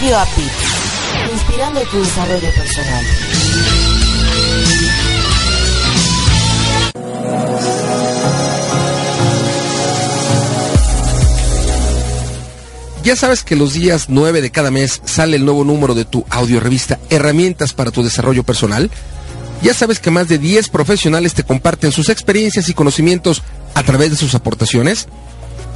Radio API, inspirando tu desarrollo personal. Ya sabes que los días 9 de cada mes sale el nuevo número de tu audiorevista Herramientas para tu desarrollo personal. Ya sabes que más de 10 profesionales te comparten sus experiencias y conocimientos a través de sus aportaciones.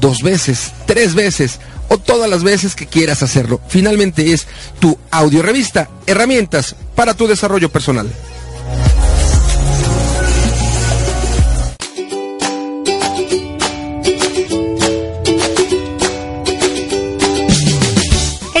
dos veces, tres veces o todas las veces que quieras hacerlo. Finalmente es tu audiorevista, herramientas para tu desarrollo personal.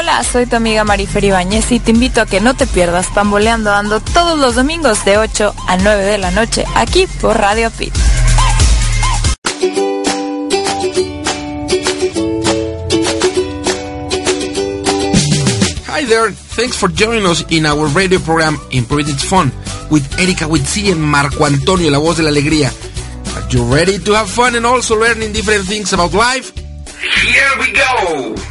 Hola, soy tu amiga Marifer Ibáñez y te invito a que no te pierdas Pamboleando Ando todos los domingos de 8 a 9 de la noche aquí por Radio Pit. Hi there, thanks for joining us in our radio program Improving It's Fun with Erika Witsi and Marco Antonio, la voz de la alegría. Are you ready to have fun and also learning different things about life? Here we go!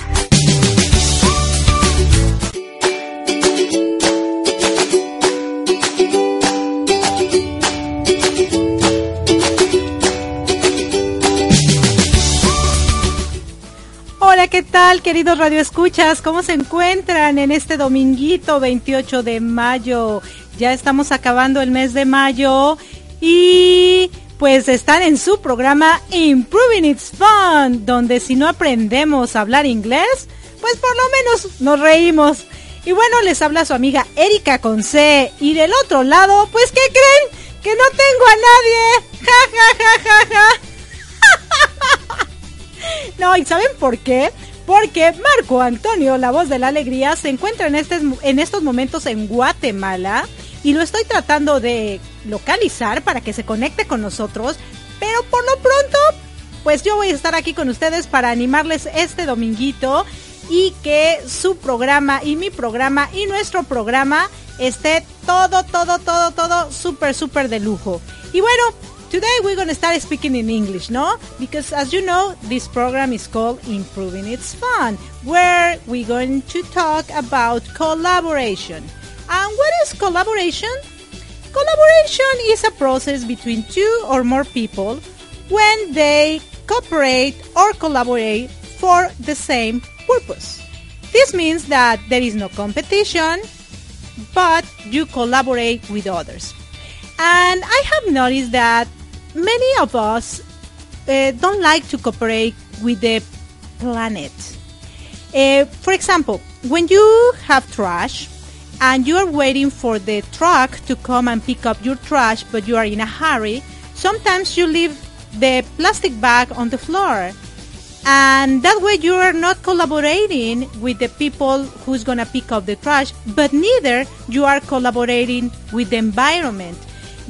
¿Qué tal, queridos radioescuchas? ¿Cómo se encuentran en este dominguito 28 de mayo? Ya estamos acabando el mes de mayo y pues están en su programa Improving It's Fun, donde si no aprendemos a hablar inglés, pues por lo menos nos reímos. Y bueno, les habla su amiga Erika con. Y del otro lado, pues ¿qué creen? Que no tengo a nadie. Ja, ja, ja, ja, ja. No, ¿y saben por qué? Porque Marco Antonio, la voz de la alegría, se encuentra en, este, en estos momentos en Guatemala y lo estoy tratando de localizar para que se conecte con nosotros, pero por lo pronto, pues yo voy a estar aquí con ustedes para animarles este dominguito y que su programa y mi programa y nuestro programa esté todo, todo, todo, todo súper, súper de lujo. Y bueno, today we're going to start speaking in English, no? Because as you know, this program is called Improving It's Fun, where we're going to talk about collaboration. And what is collaboration? Collaboration is a process between two or more people when they cooperate or collaborate for the same purpose. This means that there is no competition, but you collaborate with others. And I have noticed that many of us uh, don't like to cooperate with the planet. Uh, for example, when you have trash and you are waiting for the truck to come and pick up your trash, but you are in a hurry, sometimes you leave the plastic bag on the floor. And that way you are not collaborating with the people who's going to pick up the trash, but neither you are collaborating with the environment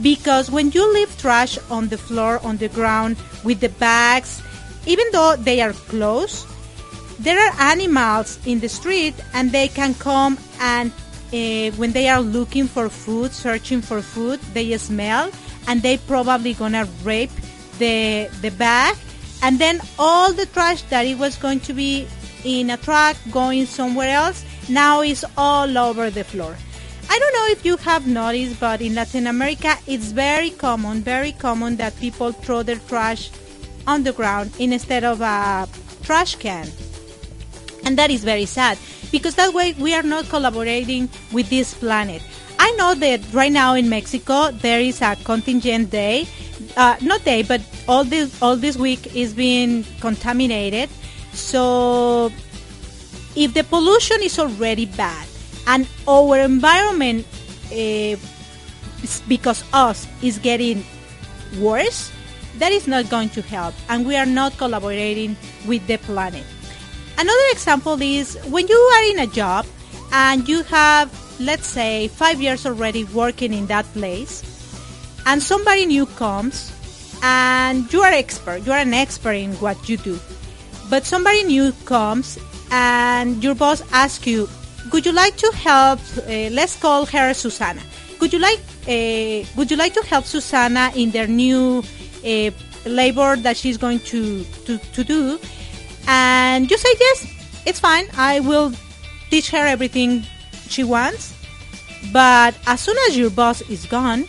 because when you leave trash on the floor on the ground with the bags even though they are closed there are animals in the street and they can come and uh, when they are looking for food searching for food they smell and they probably gonna rape the the bag. And then all the trash that it was going to be in a truck going somewhere else now is all over the floor I don't know if you have noticed, but in Latin America, it's very common, very common that people throw their trash on the ground instead of a trash can. And that is very sad because that way we are not collaborating with this planet. I know that right now in Mexico there is a contingent day, uh, not day, but all this all this week is being contaminated. So if the pollution is already bad and our environment, uh, because us, is getting worse, that is not going to help, and we are not collaborating with the planet. Another example is when you are in a job and you have, let's say, five years already working in that place, and somebody new comes, and you are expert, you are an expert in what you do, but somebody new comes and your boss asks you, would you like to help? Uh, let's call her Susana. Would you like? Uh, would you like to help Susana in their new uh, labor that she's going to, to to do? And you say yes, it's fine. I will teach her everything she wants. But as soon as your boss is gone,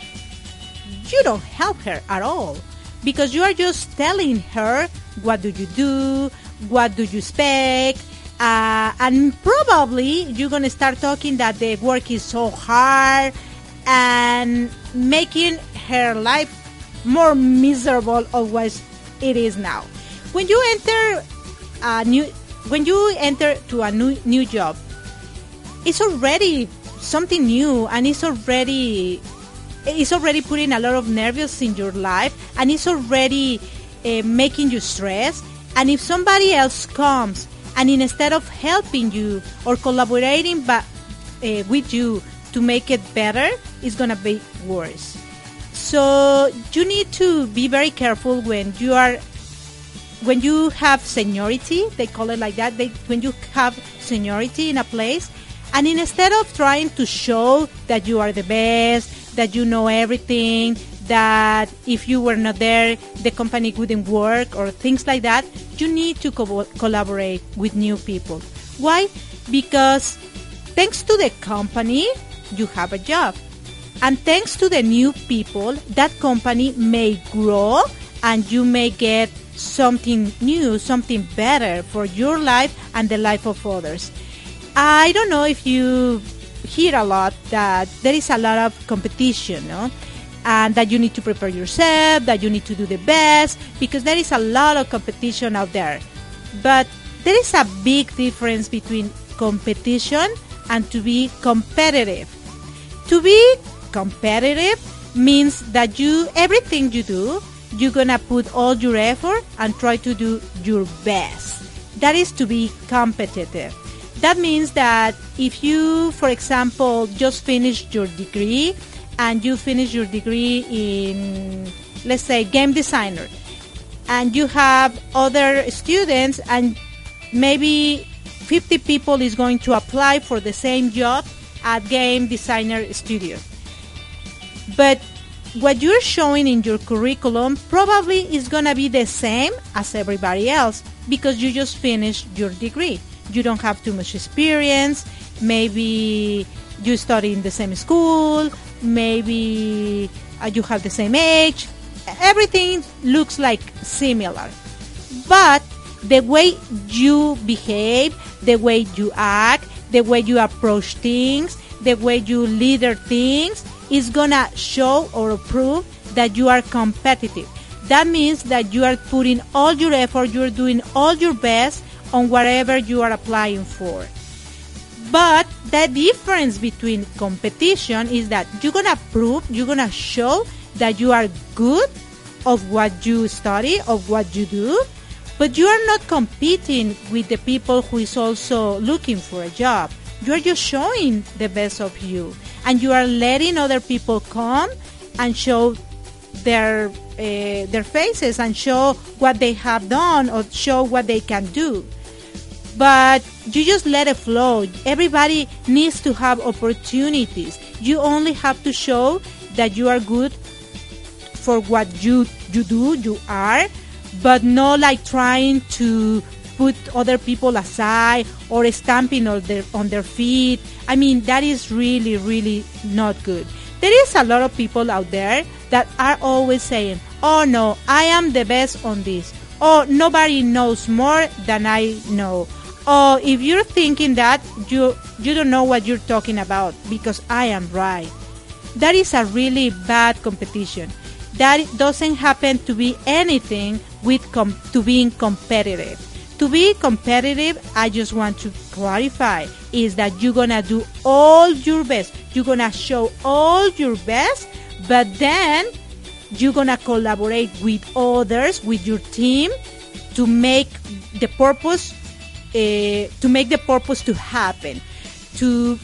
you don't help her at all because you are just telling her what do you do, what do you expect, uh, and probably you're going to start talking that the work is so hard and making her life more miserable of what it is now. When you enter a new, when you enter to a new new job, it's already something new and it's already it's already putting a lot of nerves in your life and it's already uh, making you stress. And if somebody else comes and instead of helping you or collaborating but, uh, with you to make it better, it's gonna be worse. So you need to be very careful when you are when you have seniority. They call it like that. They, when you have seniority in a place, and instead of trying to show that you are the best, that you know everything, that if you were not there, the company wouldn't work or things like that, you need to co- collaborate with new people. Why? Because thanks to the company, you have a job. And thanks to the new people, that company may grow and you may get something new, something better for your life and the life of others. I don't know if you hear a lot that there is a lot of competition, no? And that you need to prepare yourself, that you need to do the best, because there is a lot of competition out there. But there is a big difference between competition and to be competitive. To be competitive means that you everything you do, you're gonna put all your effort and try to do your best. That is to be competitive. That means that if you, for example, just finished your degree and you finish your degree in, let's say, game designer, and you have other students, and maybe 50 people is going to apply for the same job at game designer studio. But what you're showing in your curriculum probably is going to be the same as everybody else because you just finished your degree. You don't have too much experience. Maybe you study in the same school. Maybe you have the same age. Everything looks like similar. But the way you behave, the way you act, the way you approach things, the way you leader things is gonna show or prove that you are competitive. That means that you are putting all your effort, you're doing all your best on whatever you are applying for. But the difference between competition is that you're gonna prove, you're gonna show that you are good of what you study, of what you do, but you are not competing with the people who is also looking for a job. You are just showing the best of you, and you are letting other people come and show their uh, their faces and show what they have done or show what they can do but you just let it flow. Everybody needs to have opportunities. You only have to show that you are good for what you you do, you are, but not like trying to put other people aside or stamping on their on their feet. I mean, that is really really not good. There is a lot of people out there that are always saying, "Oh no, I am the best on this." Oh, nobody knows more than I know Oh, if you're thinking that, you you don't know what you're talking about because I am right. that is a really bad competition. That doesn't happen to be anything with com- to being competitive. To be competitive, I just want to clarify is that you're gonna do all your best. You're gonna show all your best, but then you're gonna collaborate with others, with your team, to make the purpose, uh, to make the purpose to happen. To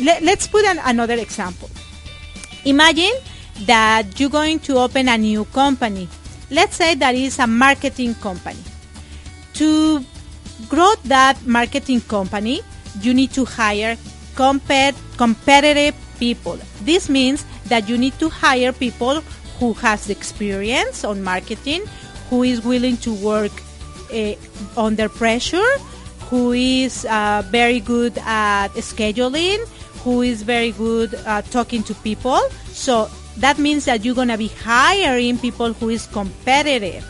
let, let's put an, another example. Imagine that you're going to open a new company. Let's say that is a marketing company. To grow that marketing company, you need to hire compet- competitive people. This means that you need to hire people who has the experience on marketing, who is willing to work uh, under pressure, who is uh, very good at scheduling, who is very good at talking to people. So that means that you're going to be hiring people who is competitive.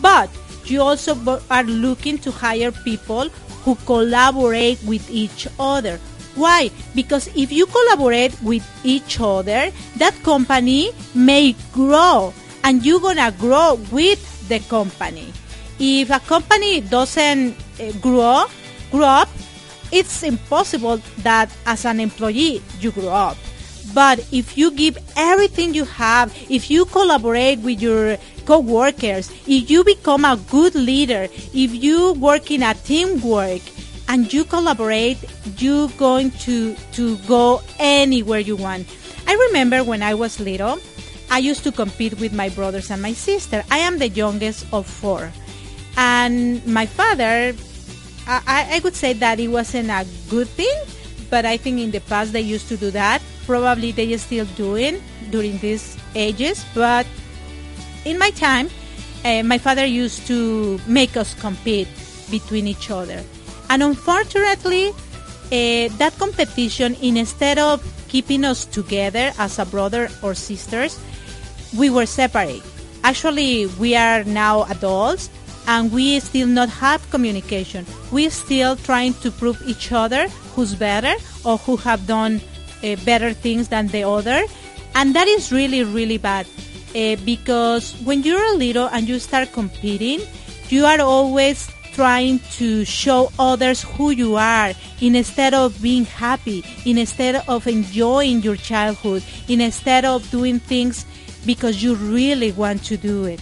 But you also are looking to hire people who collaborate with each other. Why? Because if you collaborate with each other, that company may grow and you're gonna grow with the company. If a company doesn't uh, grow, grow up, it's impossible that as an employee you grow up. But if you give everything you have, if you collaborate with your co-workers, if you become a good leader, if you work in a teamwork and you collaborate, you're going to, to go anywhere you want. I remember when I was little, I used to compete with my brothers and my sister. I am the youngest of four. And my father, I, I would say that it wasn't a good thing, but I think in the past they used to do that. Probably they are still doing during these ages, but in my time, uh, my father used to make us compete between each other. And unfortunately, uh, that competition, instead of keeping us together as a brother or sisters, we were separate. Actually, we are now adults and we still not have communication. We still trying to prove each other who's better or who have done uh, better things than the other. And that is really, really bad uh, because when you're a little and you start competing, you are always trying to show others who you are instead of being happy, instead of enjoying your childhood, instead of doing things because you really want to do it.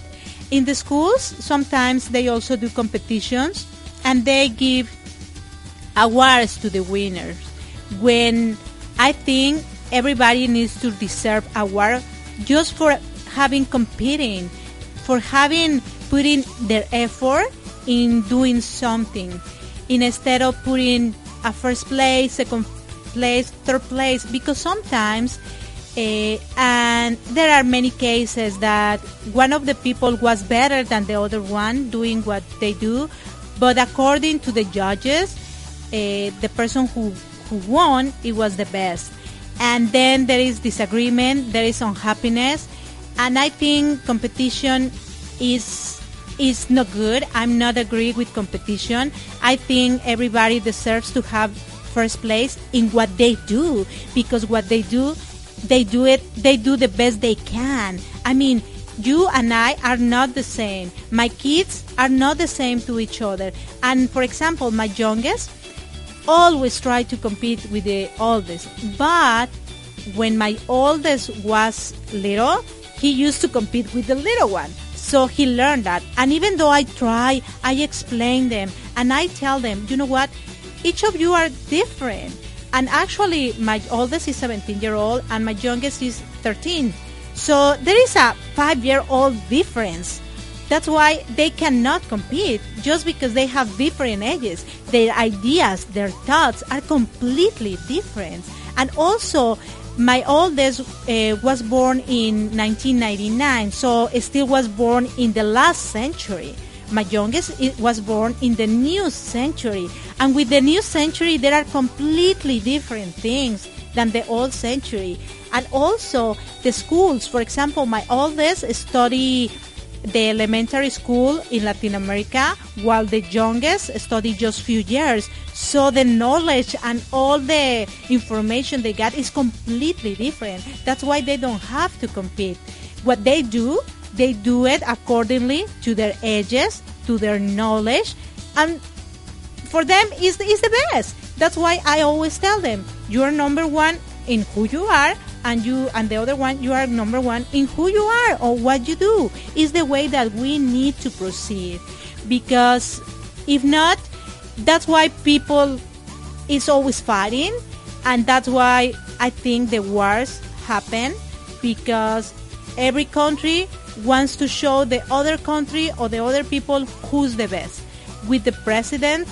In the schools, sometimes they also do competitions and they give awards to the winners. When I think everybody needs to deserve a award just for having competing, for having putting their effort in doing something instead of putting a first place, second place, third place, because sometimes uh, and there are many cases that one of the people was better than the other one doing what they do, but according to the judges, uh, the person who, who won, it was the best. And then there is disagreement, there is unhappiness, and I think competition is is not good. I'm not agree with competition. I think everybody deserves to have first place in what they do because what they do they do it they do the best they can. I mean you and i are not the same. My kids are not the same to each other. And for example my youngest always try to compete with the oldest. But when my oldest was little he used to compete with the little one. So he learned that. And even though i try i explain them and i tell them you know what? Each of you are different and actually my oldest is 17 year old and my youngest is 13 so there is a five year old difference. That's why they cannot compete just because they have different ages their ideas their thoughts are completely different. And also my oldest uh, was born in 1999 so still was born in the last century my youngest was born in the new century and with the new century there are completely different things than the old century and also the schools for example my oldest study the elementary school in Latin America, while the youngest study just few years. So the knowledge and all the information they got is completely different. That's why they don't have to compete. What they do, they do it accordingly to their ages, to their knowledge, and for them is is the best. That's why I always tell them, you're number one in who you are and you and the other one you are number one in who you are or what you do is the way that we need to proceed because if not that's why people is always fighting and that's why i think the wars happen because every country wants to show the other country or the other people who's the best. With the president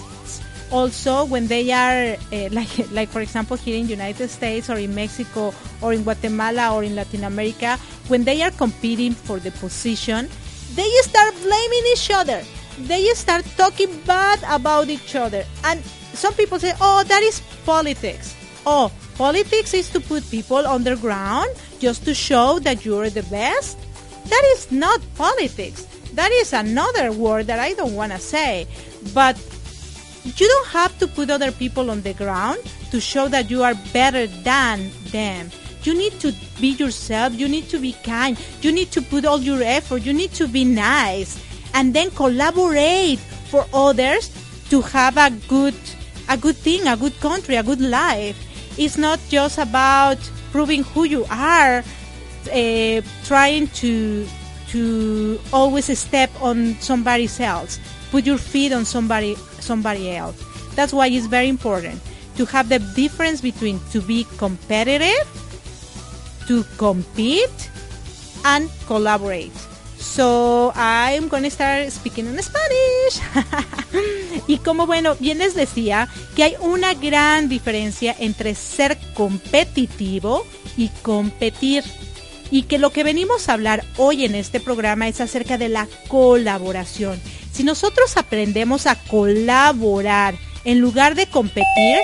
also when they are uh, like like for example here in United States or in Mexico or in Guatemala or in Latin America when they are competing for the position they start blaming each other. They start talking bad about each other. And some people say oh that is politics. Oh politics is to put people on the ground just to show that you're the best that is not politics that is another word that I don't want to say but you don't have to put other people on the ground to show that you are better than them. You need to be yourself. You need to be kind. You need to put all your effort. You need to be nice and then collaborate for others to have a good a good thing, a good country, a good life. It's not just about proving who you are, uh, trying to to always step on somebody else. Put your feet on somebody somebody else. That's why it's very important to have the difference between to be competitive, to compete, and collaborate. So I'm to start speaking in Spanish. y como bueno, bien les decía que hay una gran diferencia entre ser competitivo y competir. Y que lo que venimos a hablar hoy en este programa es acerca de la colaboración. Si nosotros aprendemos a colaborar en lugar de competir,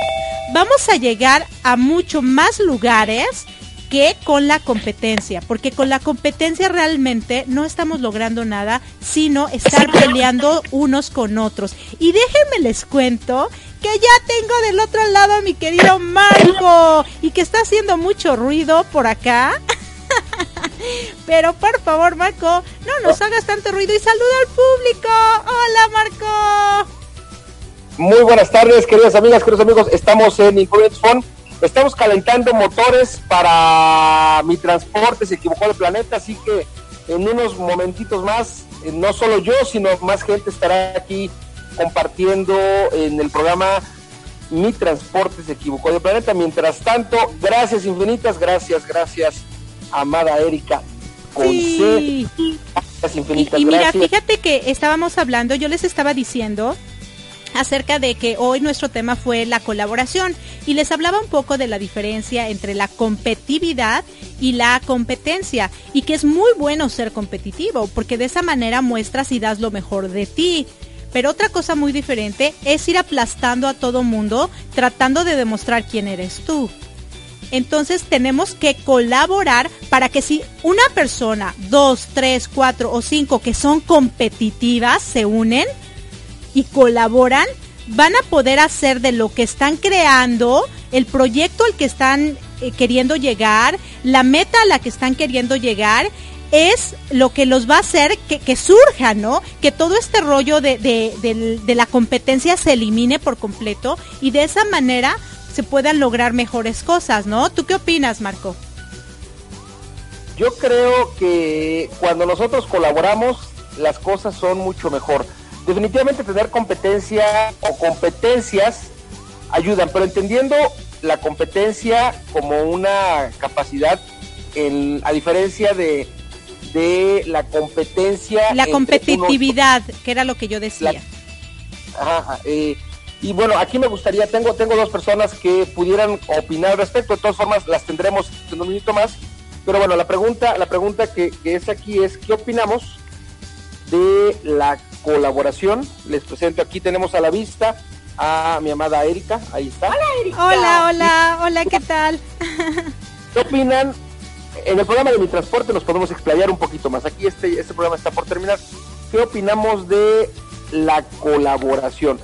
vamos a llegar a mucho más lugares que con la competencia, porque con la competencia realmente no estamos logrando nada, sino estar peleando unos con otros. Y déjenme les cuento que ya tengo del otro lado a mi querido Marco y que está haciendo mucho ruido por acá. Pero por favor, Marco, no nos hagas tanto ruido y saluda al público. Hola, Marco. Muy buenas tardes, queridas amigas, queridos amigos. Estamos en Influence Phone. Estamos calentando motores para mi transporte, se equivocó de planeta, así que en unos momentitos más, eh, no solo yo, sino más gente estará aquí compartiendo en el programa Mi transporte se equivocó de planeta. Mientras tanto, gracias infinitas, gracias, gracias amada Erika. Con sí. y, mira, fíjate que estábamos hablando, yo les estaba diciendo acerca de que hoy nuestro tema fue la colaboración y les hablaba un poco de la diferencia entre la competitividad y la competencia y que es muy bueno ser competitivo porque de esa manera muestras y das lo mejor de ti. Pero otra cosa muy diferente es ir aplastando a todo mundo tratando de demostrar quién eres tú. Entonces tenemos que colaborar para que si una persona, dos, tres, cuatro o cinco que son competitivas se unen y colaboran, van a poder hacer de lo que están creando, el proyecto al que están eh, queriendo llegar, la meta a la que están queriendo llegar, es lo que los va a hacer que, surja, ¿no? Que todo este rollo de, de la competencia se elimine por completo y de esa manera se puedan lograr mejores cosas, ¿no? ¿Tú qué opinas, Marco? Yo creo que cuando nosotros colaboramos, las cosas son mucho mejor. Definitivamente tener competencia o competencias ayudan, pero entendiendo la competencia como una capacidad, en, a diferencia de, de la competencia. La competitividad, que era lo que yo decía. ajá, eh, y bueno, aquí me gustaría, tengo, tengo dos personas que pudieran opinar al respecto, de todas formas las tendremos en un minuto más. Pero bueno, la pregunta, la pregunta que, es aquí es, ¿qué opinamos de la colaboración? Les presento, aquí tenemos a la vista a mi amada Erika, ahí está. Hola Erika. Hola, hola, hola, ¿qué tal? ¿Qué opinan en el programa de mi transporte nos podemos explayar un poquito más. Aquí este, este programa está por terminar. ¿Qué opinamos de la colaboración?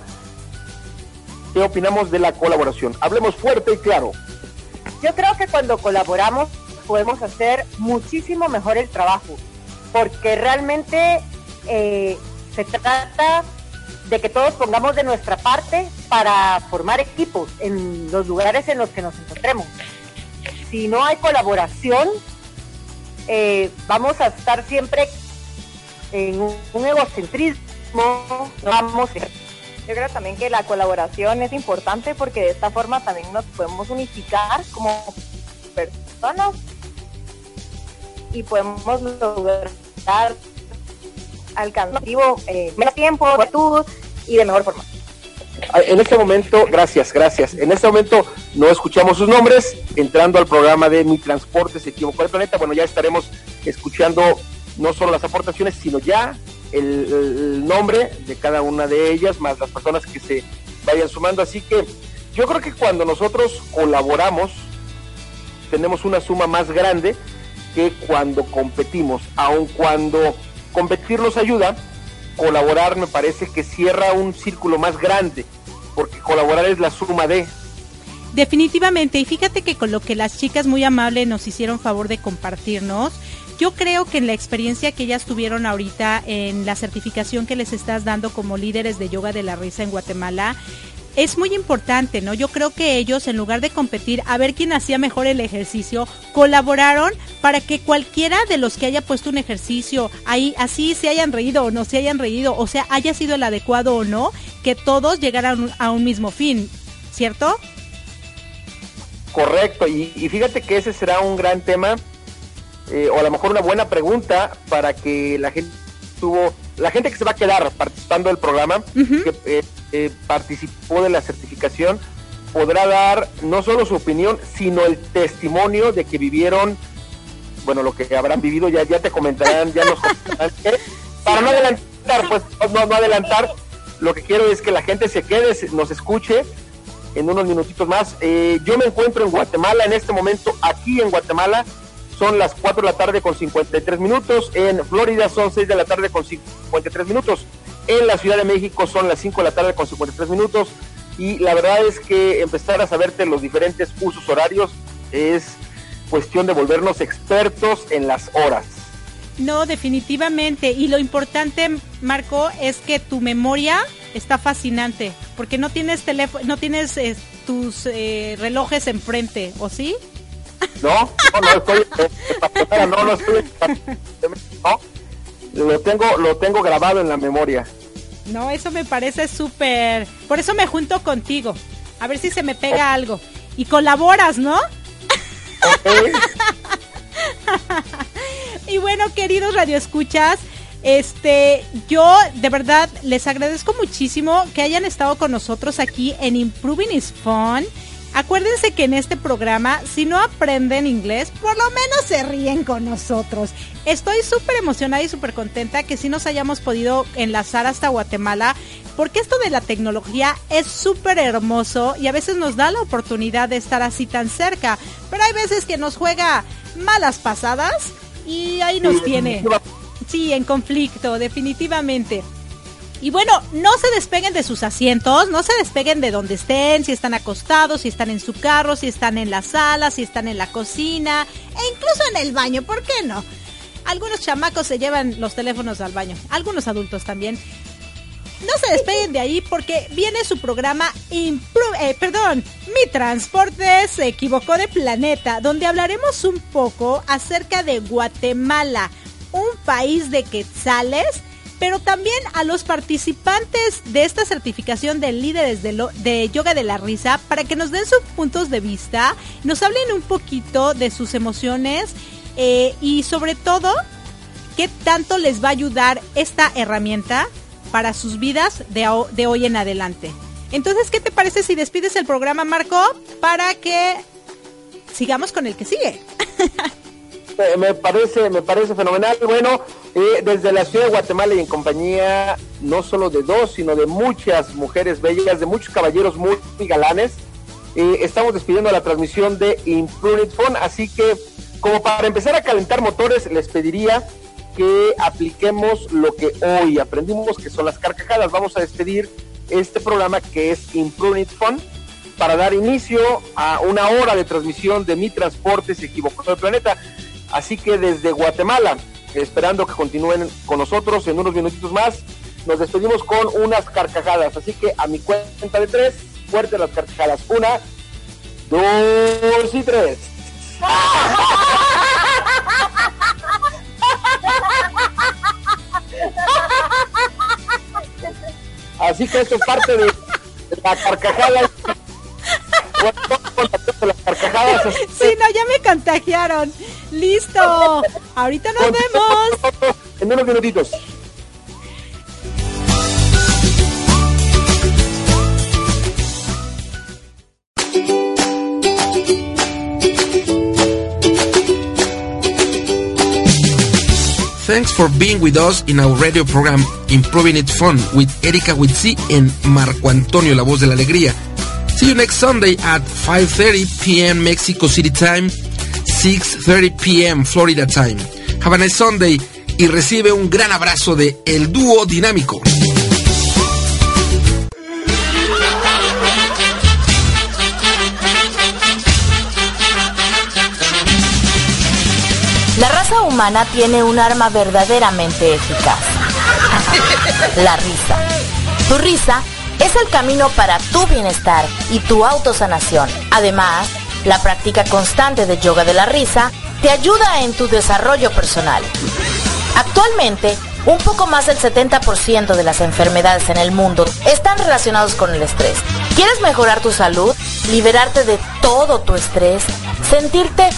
¿Qué opinamos de la colaboración? Hablemos fuerte y claro. Yo creo que cuando colaboramos podemos hacer muchísimo mejor el trabajo, porque realmente eh, se trata de que todos pongamos de nuestra parte para formar equipos en los lugares en los que nos encontremos. Si no hay colaboración, eh, vamos a estar siempre en un, egocentrismo, vamos yo creo también que la colaboración es importante porque de esta forma también nos podemos unificar como personas y podemos lograr alcanzar eh, menos tiempo, y de mejor forma. En este momento, gracias, gracias. En este momento no escuchamos sus nombres. Entrando al programa de Mi Transporte se equivocó el planeta, bueno, ya estaremos escuchando no solo las aportaciones, sino ya el, nombre de cada una de ellas, más las personas que se vayan sumando. Así que yo creo que cuando nosotros colaboramos, tenemos una suma más grande que cuando competimos, aun cuando competir nos ayuda, colaborar me parece que cierra un círculo más grande, porque colaborar es la suma de. Definitivamente, y fíjate que con lo que las chicas muy amables nos hicieron favor de compartirnos, yo creo que en la experiencia que ellas tuvieron ahorita en la certificación que les estás dando como líderes de yoga de la risa en Guatemala, es muy importante, ¿no? Yo creo que ellos, en lugar de competir a ver quién hacía mejor el ejercicio, colaboraron para que cualquiera de los que haya puesto un ejercicio ahí, así se hayan reído o no se hayan reído, o sea, haya sido el adecuado o no, que todos llegaran a un mismo fin, ¿cierto? Correcto, y, fíjate que ese será un gran tema, eh, o a lo mejor una buena pregunta para que la gente tuvo, la gente que se va a quedar participando del programa, que eh, eh, participó de la certificación, podrá dar no solo su opinión, sino el testimonio de que vivieron, bueno, lo que habrán vivido, ya, ya te comentarán, ya nos comentarán. para no adelantar, pues no, no adelantar, lo que quiero es que la gente se quede, nos escuche en unos minutitos más. Eh, yo me encuentro en Guatemala en este momento, aquí en Guatemala, son las 4 de la tarde con 53 minutos, en Florida son 6 de la tarde con 53 minutos, en la Ciudad de México son las 5 de la tarde con 53 minutos y la verdad es que empezar a saberte los diferentes usos horarios es cuestión de volvernos expertos en las horas. No, definitivamente. Y lo importante, Marco, es que tu memoria está fascinante, porque no tienes teléfono, no tienes eh, tus eh, relojes enfrente, ¿o sí? No, no, no estoy, eh, no, no estoy, no, lo tengo, lo tengo grabado en la memoria. No, eso me parece súper. Por eso me junto contigo. A ver si se me pega algo. Y colaboras, ¿no? y bueno, queridos radioescuchas, este, yo de verdad les agradezco muchísimo que hayan estado con nosotros aquí en Improving is Fun. Acuérdense que en este programa, si no aprenden inglés, por lo menos se ríen con nosotros. Estoy súper emocionada y súper contenta que sí nos hayamos podido enlazar hasta Guatemala, porque esto de la tecnología es súper hermoso y a veces nos da la oportunidad de estar así tan cerca, pero hay veces que nos juega malas pasadas y ahí nos tiene. Sí, en conflicto, definitivamente. Y bueno, no se despeguen de sus asientos, no se despeguen de donde estén, si están acostados, si están en su carro, si están en la sala, si están en la cocina e incluso en el baño, ¿por qué no? Algunos chamacos se llevan los teléfonos al baño, algunos adultos también. No se despeguen de ahí porque viene su programa eh, perdón, Mi Transporte se equivocó de planeta, donde hablaremos un poco acerca de Guatemala, un país de quetzales pero también a los participantes de esta certificación de líderes de, yoga de la risa para que nos den sus puntos de vista, nos hablen un poquito de sus emociones eh, y sobre todo qué tanto les va a ayudar esta herramienta para sus vidas de, de hoy en adelante. Entonces, ¿qué te parece si despides el programa, Marco, para que sigamos con el que sigue? me parece, me parece fenomenal. Bueno, eh, desde la ciudad de Guatemala y en compañía no solo de dos, sino de muchas mujeres bellas, de muchos caballeros muy, galanes, eh, estamos despidiendo la transmisión de Imprunit Phone, así que como para empezar a calentar motores, les pediría que apliquemos lo que hoy aprendimos, que son las carcajadas. Vamos a despedir este programa que es Improving It Fun para dar inicio a una hora de transmisión de Mi Transporte se equivocó el planeta. Así que desde Guatemala, esperando que continúen con nosotros en unos minutitos más, nos despedimos con unas carcajadas. Así que a mi cuenta de tres, fuerte las carcajadas. Una, dos y tres. Así que esto es parte de, la carcajada. Sí, no, ya me contagiaron. Listo. Ahorita nos vemos. En unos minutitos. Thanks for being with us in our radio program Improving It Fun with Erika Witsi and Marco Antonio, la voz de la alegría. See you next Sunday at 5.30 p.m. Mexico City time, 6.30 p.m. Florida time. Have a nice Sunday y recibe un gran abrazo de El Dúo Dinámico. La raza humana tiene un arma verdaderamente eficaz. La risa. Tu risa es el camino para tu bienestar y tu autosanación. Además, la práctica constante de yoga de la risa te ayuda en tu desarrollo personal. Actualmente, un poco más del 70% de las enfermedades en el mundo están relacionados con el estrés. ¿Quieres mejorar tu salud? ¿Liberarte de todo tu estrés? ¿Sentirte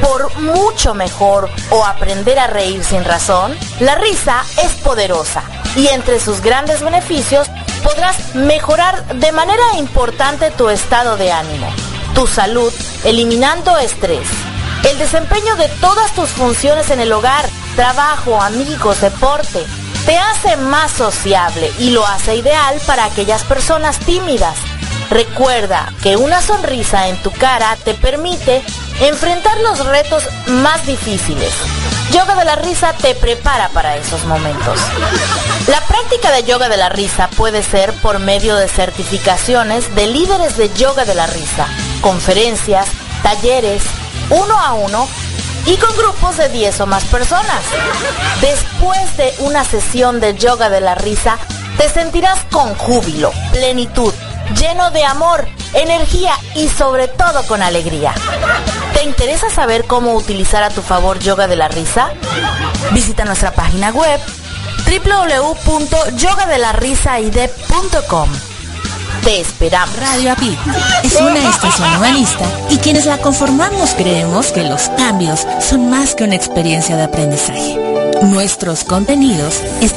por mucho mejor o aprender a reír sin razón? La risa es poderosa y entre sus grandes beneficios podrás mejorar de manera importante tu estado de ánimo, tu salud, eliminando estrés, el desempeño de todas tus funciones en el hogar, trabajo, amigos, deporte, te hace más sociable y lo hace ideal para aquellas personas tímidas. Recuerda que una sonrisa en tu cara te permite enfrentar los retos más difíciles. Yoga de la risa te prepara para esos momentos. La práctica de yoga de la risa puede ser por medio de certificaciones de líderes de yoga de la risa, conferencias, talleres, uno a uno y con grupos de 10 o más personas. Después de una sesión de yoga de la risa, te sentirás con júbilo, plenitud, lleno de amor, energía y sobre todo con alegría. ¿Te interesa saber cómo utilizar a tu favor yoga de la risa? Visita nuestra página web www.yogadelarisaide.com. Te esperamos. Radio API es una estación humanista y quienes la conformamos creemos que los cambios son más que una experiencia de aprendizaje. Nuestros contenidos están